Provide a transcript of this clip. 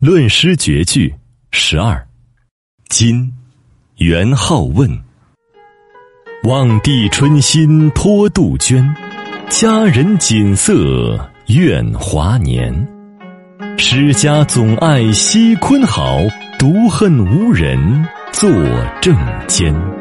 论诗绝句十二，今元好问。望帝春心托杜鹃，佳人锦瑟怨华年。诗家总爱惜坤好，独恨无人作正笺。